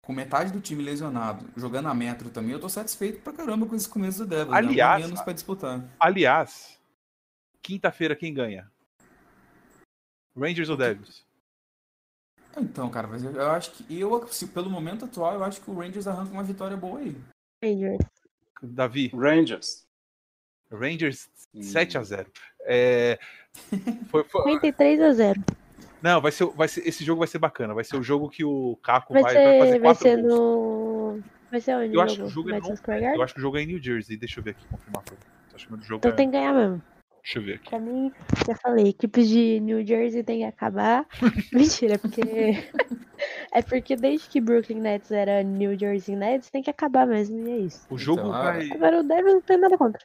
com metade do time lesionado, jogando a metro também, eu tô satisfeito pra caramba com esse começo do Devils. né? Aliás, menos para disputar. Aliás, quinta-feira quem ganha? Rangers ou Devils? Então, cara, mas eu, eu acho que eu, se, pelo momento atual, eu acho que o Rangers arranca uma vitória boa aí. Rangers. Davi, Rangers. Rangers Hum. 7 a 0 É, foi- foi- 53 a 0. não, vai ser, vai ser, esse jogo vai ser bacana. Vai ser o jogo que o Caco Vai vai, vai ser, fazer vai quatro ser gols. no. Vai ser onde? Eu o acho que o jogo é Vai no-? Eu acho que o jogo é em New Jersey. Deixa eu ver aqui, confirmar. Tô achando que o jogo Então é... tem que ganhar mesmo. Deixa eu ver aqui. Pra mim, já falei, equipes de New Jersey tem que acabar. Mentira, é porque. é porque desde que Brooklyn Nets era New Jersey Nets, tem que acabar mesmo, e é isso. O jogo Então, ah, vai. Agora o Devils não tem nada contra.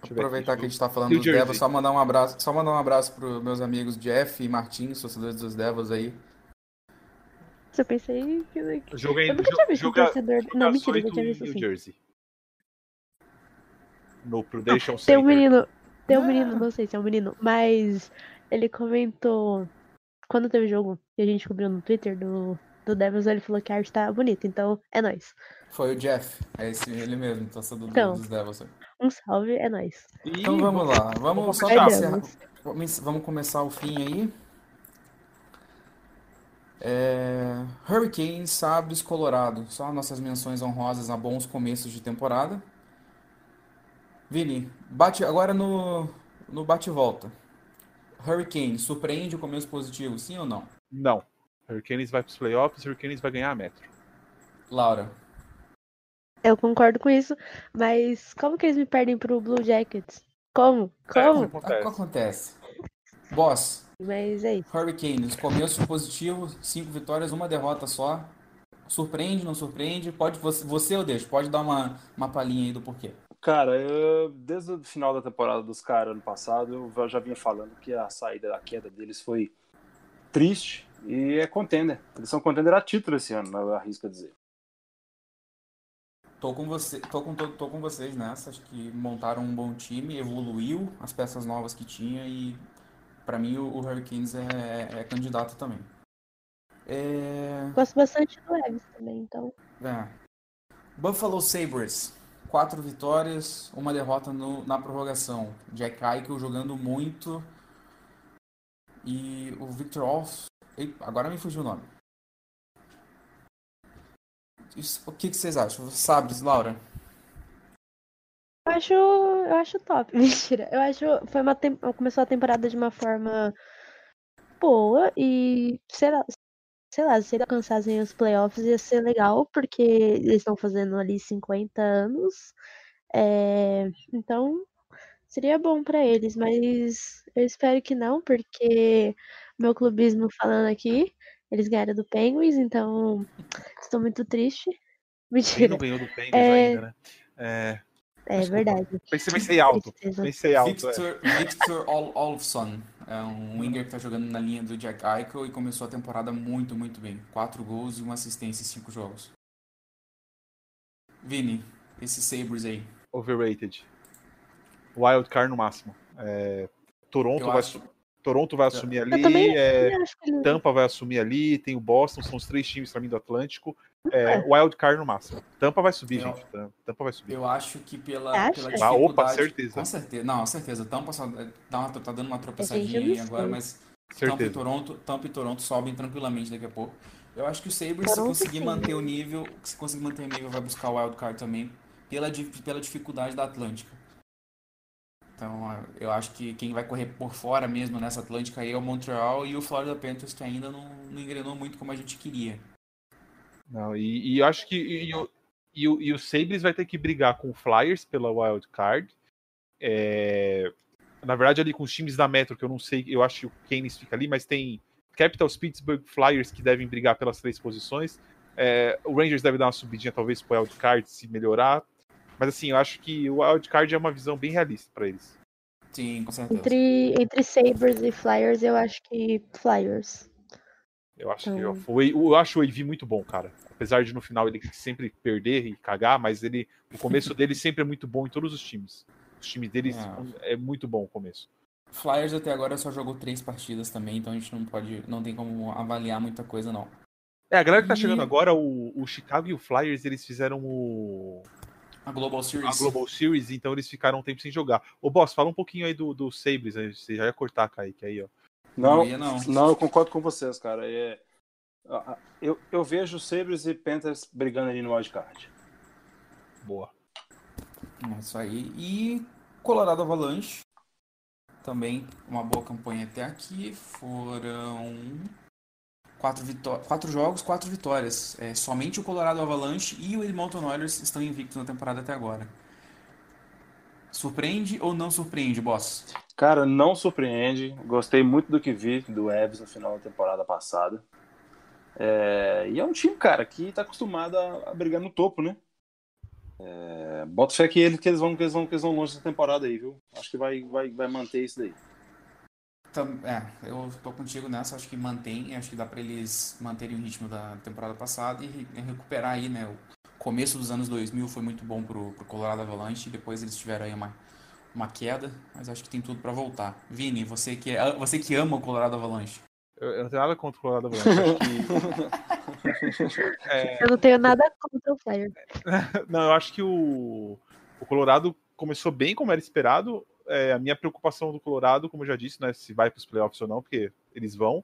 Deixa eu ver Aproveitar aqui, que a gente tá falando New dos Jersey. Devils, só mandar um abraço, só mandar um abraço pros meus amigos Jeff e Martins, torcedores dos Devils aí. Eu pensei que. Jogo é em Eu nunca tinha visto um jogo é- torcedor. jogo Não, mentira, eu já 8 tinha visto New assim. Jersey. No Prudential Tem um menino. Tem um Ah. menino, não sei se é um menino, mas ele comentou. Quando teve o jogo que a gente cobriu no Twitter do, do Devils, ele falou que a arte tá bonita, então é nóis. Foi o Jeff, é esse ele mesmo, torcedor do- Então. dos Devils. Um salve, é nóis. E Então vamos lá, vamos só pra vamos começar o fim aí. É, Hurricanes, Sabres, Colorado. Só nossas menções honrosas a bons começos de temporada. Vini, bate agora no, no bate-volta. Hurricane, surpreende o começo positivo, sim ou não? Não. Hurricanes vai pros playoffs, Hurricanes vai ganhar a metro. Laura, Eu concordo com isso, mas como que eles me perdem pro Blue Jackets? Como? É, Como? o que acontece. acontece? Boss, Mas é isso. Hurricanes, começo positivo, cinco vitórias, uma derrota só. Surpreende, não surpreende? Pode você, você ou deixa? Pode dar uma, uma palhinha aí do porquê. Cara, eu- desde o final da temporada dos caras ano passado, eu já vinha falando que a saída, a queda deles foi triste e é contender. Eles são contender a título esse ano, eu arrisco dizer. Tô com você, tô com, tô, tô com vocês nessa. Acho que montaram um bom time, evoluiu as peças novas que tinha e pra mim o, o Hurricanes é, é candidato também. É, Gosto bastante do Evans também, então. é. Buffalo Sabres, quatro vitórias, uma derrota no- na prorrogação. Jack Eichel jogando muito e o Victor Ei, agora me fugiu o nome. Isso- o que, que vocês acham? Sabres, Laura? Eu acho, eu acho top. Mentira. Eu acho foi uma tem- começou a temporada de uma forma boa e sei lá, sei lá, se eles alcançassem os playoffs ia ser legal porque eles estão fazendo ali 50 anos. É, então seria bom pra eles, mas eu espero que não, porque meu clubismo falando aqui, eles ganharam do Penguins, então estou muito triste. Quem Mentira. não ganhou do Penguins É. ainda, né? É, É verdade. pensei, pensei alto. Pensei alto. é. Victor, Victor Ol- Olofsson é um winger que tá jogando na linha do Jack Eichel e começou a temporada muito, muito bem. Quatro gols e uma assistência em cinco jogos. Vini, esses Sabres aí. Overrated. Wild card no máximo. É, Toronto, Eu vai, acho- Toronto vai assumir Eu ali. também é, Tampa vai assumir ali, tem o Boston, são os três times pra mim do Atlântico. É, wild card no máximo. Tampa vai subir, Eu- gente. Tam- Tampa vai subir. Eu acho que pela, pela Ah, dificuldade... opa, certeza. Com certeza. Não, certeza. Tampa só dá uma, tá dando uma tropeçadinha aí agora, mas Tampa e. Toronto, Tampa e Toronto sobem tranquilamente daqui a pouco. Eu acho que o Sabres, se conseguir sim. manter o nível, se conseguir manter o nível, vai buscar o Wild Card também, pela, pela dificuldade da Atlântica. Então, ah, eu acho que quem vai correr por fora mesmo nessa Atlântica aí é o Montreal e o Florida Panthers, que ainda não, não engrenou muito como a gente queria. Não, e, e eu acho que. E, o- e, o- e o Sabres vai ter que brigar com o Flyers pela wild card. É, na verdade, ali com os times da Metro, que eu não sei, eu acho que o Keynes fica ali, mas tem Capitals, Pittsburgh, Flyers que devem brigar pelas três posições. É, o Rangers deve dar uma subidinha, talvez, pro wild card se melhorar. Mas assim, eu acho que o wild card é uma visão bem realista para eles. Sim, com certeza. Entre, entre Sabres e Flyers, eu acho que Flyers. Eu acho que Então- foi, eu acho o AV muito bom, cara. Apesar de no final ele sempre perder e cagar, mas ele o começo dele sempre é muito bom em todos os times. Os times deles é, muito bom o começo. Flyers até agora só jogou três partidas também, então a gente não pode, não tem como avaliar muita coisa não. É, a galera que tá E- chegando agora, o, o Chicago e o Flyers, eles fizeram o A Global a Series. Global Series, então eles ficaram um tempo sem jogar. Ô, Boss, fala um pouquinho aí do, do Sabres, aí, você já ia cortar, Kaique, aí, ó. Não, Não ia, não. não, eu concordo com vocês, cara. É, eu, eu vejo Sabres e Panthers brigando ali no wildcard. Boa. É isso aí. E Colorado Avalanche. Também uma boa campanha até aqui. Foram quatro, vitó- quatro jogos, quatro vitórias. É, somente o Colorado Avalanche e o Edmonton Oilers estão invictos na temporada até agora. Surpreende ou não surpreende, boss? Cara, não surpreende. Gostei muito do que vi do Evs no final da temporada passada. É, e é um time, cara, que tá acostumado a, brigar no topo, né? É, bota fé que, ele, que, eles vão, que, eles vão, que eles vão longe essa temporada aí, viu? Acho que vai, vai, vai manter isso daí. É, eu tô contigo nessa, acho que mantém, acho que dá pra eles manterem o ritmo da temporada passada e re- recuperar aí, né? Começo dos anos 2000 foi muito bom pro, pro Colorado Avalanche, depois eles tiveram aí uma, uma queda, mas acho que tem tudo pra voltar. Vini, você que, é, você que ama o Colorado Avalanche. Eu, eu não tenho nada contra o Colorado Avalanche. acho que. É, Eu não tenho nada contra o Flyers. Não, eu acho que o, o Colorado começou bem como era esperado. É, a minha preocupação do Colorado, como eu já disse, né, se vai para os playoffs ou não, porque eles vão.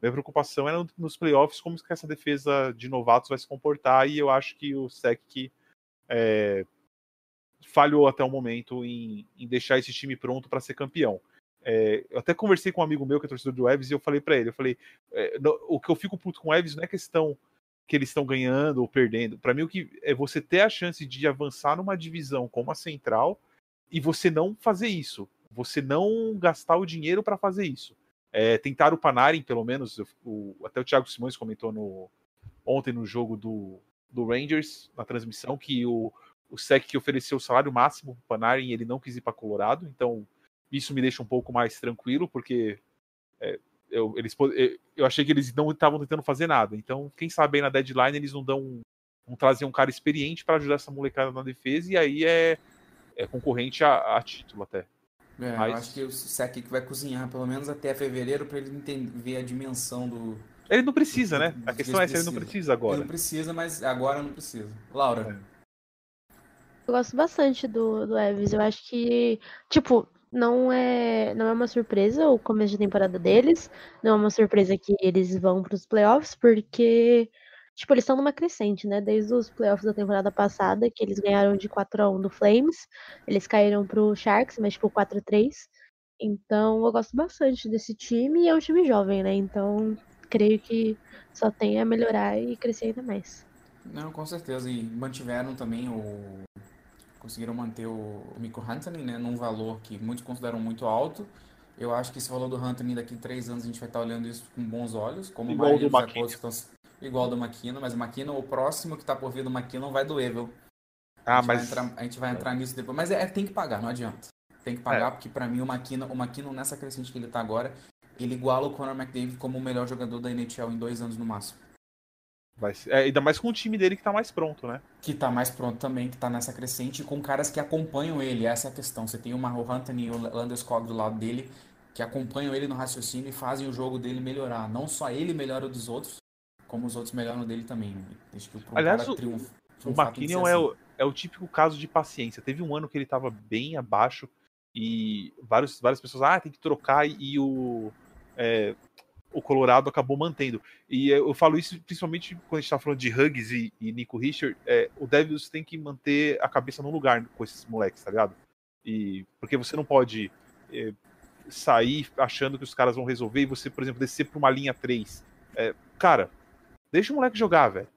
Minha preocupação era nos playoffs como que essa defesa de novatos vai se comportar e eu acho que o Sec é, falhou até o momento em, em deixar esse time pronto para ser campeão. É, eu até conversei com um amigo meu que é torcedor do Evs e eu falei para ele, eu falei, é, no- o que eu fico puto com o Evs não é questão que eles estão ganhando ou perdendo. Para mim, o que é você ter a chance de avançar numa divisão como a Central e você não fazer isso. Você não gastar o dinheiro para fazer isso. É, tentar o Panarin, pelo menos, o- até o Thiago Simões comentou no, ontem no jogo do, do Rangers, na transmissão, que o, o SEC que ofereceu o salário máximo pro Panarin ele não quis ir para Colorado. Então, isso me deixa um pouco mais tranquilo, porque é, eu, eles, eu- achei que eles não estavam tentando fazer nada. Então, quem sabe na deadline eles não dão vão trazer um cara experiente para ajudar essa molecada na defesa e aí é, é concorrente a, a título até. É, Mas- Eu acho que o Sec que vai cozinhar pelo menos até fevereiro pra ele entender, ver a dimensão do. Ele não precisa, né? A questão é se ele não precisa Ele agora. não precisa, mas agora não precisa. Laura, Eu gosto bastante do, do Evans. Eu acho que, tipo, não é, não é uma surpresa o começo de temporada deles. Não é uma surpresa que eles vão para os playoffs, porque, tipo, eles estão numa crescente, né? Desde os playoffs da temporada passada, que eles ganharam de 4 a 1 do Flames. Eles caíram pro Sharks, mas, tipo, 4 a 3 Então, eu gosto bastante desse time e é um time jovem, né? Então, creio que só tem a melhorar e crescer ainda mais. Não, com certeza. E mantiveram também o. Conseguiram manter o, o Mikko Huntley, né? Num valor que muitos consideram muito alto. Eu acho que esse valor do Huntley daqui a três anos a gente vai estar olhando isso com bons olhos. Como Igual maioria do dos acordos Igual do McKinnon, mas o McKinnon, o próximo que tá por vir do McKinnon vai doer, viu? Ah, a, mas entrar, a gente vai entrar nisso depois. Mas é, tem que pagar, não adianta. Tem que pagar, porque pra mim o McKinnon, o McKinnon nessa crescente que ele tá agora, ele iguala o Conor McDavid como o melhor jogador da NHL em dois anos no máximo. vai ser- é, ainda mais com o time dele que tá mais pronto, né? Que tá mais pronto também, que tá nessa crescente, e com caras que acompanham ele. Essa é a questão. Você tem o Marro Anthony e o Landeskog do lado dele, que acompanham ele no raciocínio e fazem o jogo dele melhorar. Não só ele melhora o dos outros, como os outros melhoram o dele também. Acho que pra um Aliás, o- triunf- O que McKinnon é assim. o, é o típico caso de paciência. Teve um ano que ele tava bem abaixo e vários, várias pessoas, ah, tem que trocar e, e o, é, o Colorado acabou mantendo. E eu falo isso principalmente quando a gente tá falando de Huggs e, e Nico Richard, é, o Devils tem que manter a cabeça no lugar com esses moleques, tá ligado? E, porque você não pode é, sair achando que os caras vão resolver e você, por exemplo, descer pra uma linha 3. É, cara, deixa o moleque jogar, velho.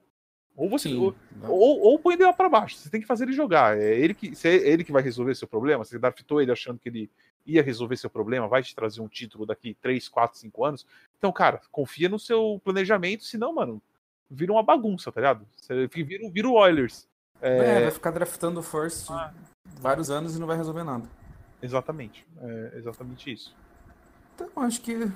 Ou você. Sim. ou- ou, ou põe ele lá pra baixo. Você tem que fazer ele jogar. É ele que, se é ele que vai resolver seu problema. Você draftou ele achando que ele ia resolver seu problema, vai te trazer um título daqui 3, 4, 5 anos. Então, cara, confia no seu planejamento, senão, mano, vira uma bagunça, tá ligado? Você vira, vira o Oilers. É, vai ficar draftando first vários anos e não vai resolver nada. Exatamente. É exatamente isso. Então, acho que.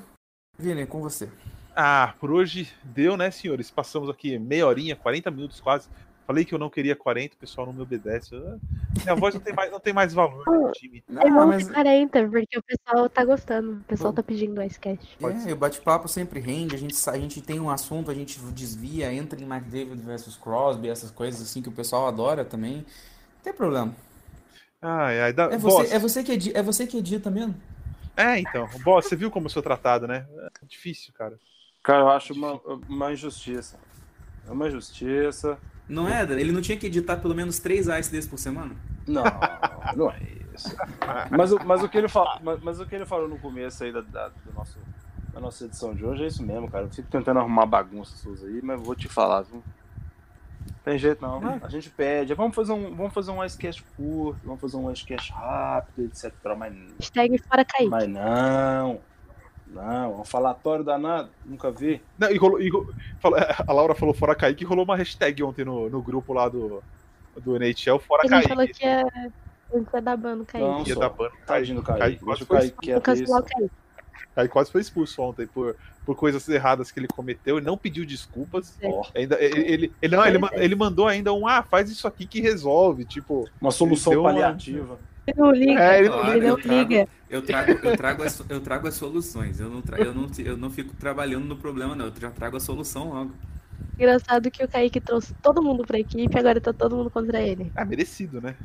Vini, é com você. Ah, por hoje deu, né, senhores? Passamos aqui meia horinha, 40 minutos quase. Falei que eu não queria 40, o pessoal não me obedece. Ah, Minha voz não tem mais, não tem mais valor no time. É bom mas ter 40, porque o pessoal tá gostando. O pessoal tá pedindo o Icecast. Pode é, ser. o bate-papo sempre rende, a gente, a gente tem um assunto, a gente desvia, entra em McDavid versus Crosby, essas coisas assim que o pessoal adora também. Não tem problema. Ai, ai, dá, É boss. você, é você, que, edi- é você que edita mesmo? É, então. Boss, você viu como eu sou tratado, né? É difícil, cara. Cara, eu acho uma, uma injustiça. É uma injustiça. Não é, Ele não tinha que editar pelo menos três ice desse por semana? Não, não é isso. Mas, o- mas, o que ele fala, mas, mas o que ele falou no começo aí da, da, do nosso, da nossa edição de hoje é isso mesmo, cara. Eu fico tentando arrumar bagunça suas aí, mas vou te falar, viu? Tem jeito não. A gente pede. Vamos fazer um, vamos fazer um icecast curto, vamos fazer um icecast rápido, etc. Mas, Hashtag fora mas não. Não, um falatório danado, nunca vi. Não, e rolou- e ro- falou- a Laura falou fora Kaique e rolou uma hashtag ontem no, no grupo lá do, do NHL, fora A gente Kaique. falou que ia, ia dar ban no Kaique. Não, Ia só. dar ban no Kaique. Do Kaique. Quase foi, Kaique. Kaique quase expulso ontem por, por coisas erradas que ele cometeu e não pediu desculpas. É. Ainda, ele, ele, ele- não, ele, ele mandou ainda um, ah, faz isso aqui que resolve, tipo... uma solução Ele deu uma- paliativa. Ele não liga. É, ele Claro, ele não eu trago- liga. Eu trago, eu trago, as, eu trago as soluções. Eu não, tra- eu, não, eu não fico trabalhando no problema, não. Eu já trago a solução logo. Engraçado que o Kaique trouxe todo mundo pra equipe e agora tá todo mundo contra ele. É merecido, né?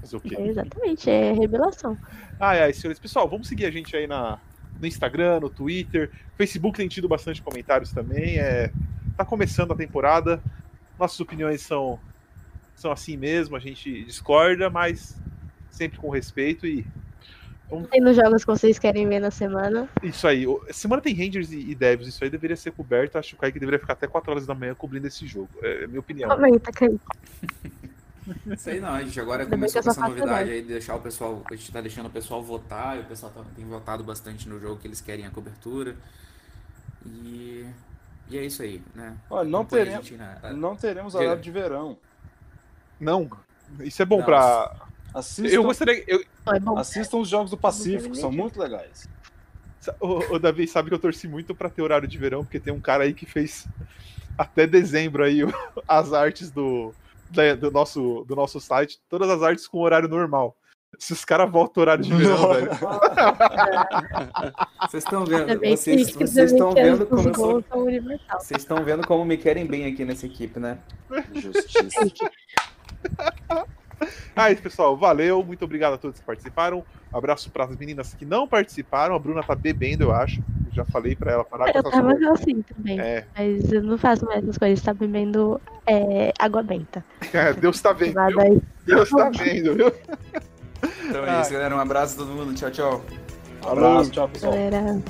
Fazer o quê? É, exatamente, é revelação. Ai, ai, senhores. Pessoal, vamos seguir a gente aí na, no Instagram, no Twitter. Facebook tem tido bastante comentários também. É, tá começando a temporada. Nossas opiniões são, são assim mesmo. A gente discorda, mas sempre com respeito. E Tem nos jogos que vocês querem ver na semana. isso aí. Semana tem Rangers e, e Devils. Isso aí deveria ser coberto. Acho que o Kaique deveria ficar até 4 horas da manhã cobrindo esse jogo. É, é minha opinião. Comenta, Kaique. Isso aí não, a gente agora Ainda bem começou com essa novidade live. aí de deixar o pessoal. A gente tá deixando o pessoal votar e o pessoal tá- tem votado bastante no jogo que eles querem a cobertura. E. E é isso aí, né? Olha, não a teremos, gente na- não teremos horário de verão. Não. Isso é bom Não, pra. Assistam, Eu gostaria. Eu, é assistam os Jogos do Pacífico, são muito legais. O, o Davi sabe que eu torci muito pra ter horário de verão, porque tem um cara aí que fez até dezembro aí as artes do, da- do, nosso, do nosso site, todas as artes com horário normal. Se os caras voltam ao horário de verão, velho. Vocês estão vendo, vocês, vocês estão vendo como sou, vocês estão vendo como me querem bem aqui nessa equipe, né? Justiça. Aí, pessoal, valeu. Muito obrigado a todos que participaram. Abraço para as meninas que não participaram. A Bruna tá bebendo, eu acho. Eu já falei pra ela parar com Eu essas tava coisas. assim também. É, Mas eu não faço mais essas coisas. Tá bebendo é, água benta. é, Deus tá vendo. Viu? Deus tá vendo, viu? Então é isso, galera. Um abraço a todo mundo. Tchau, tchau. Um abraço, tchau, pessoal. Galera.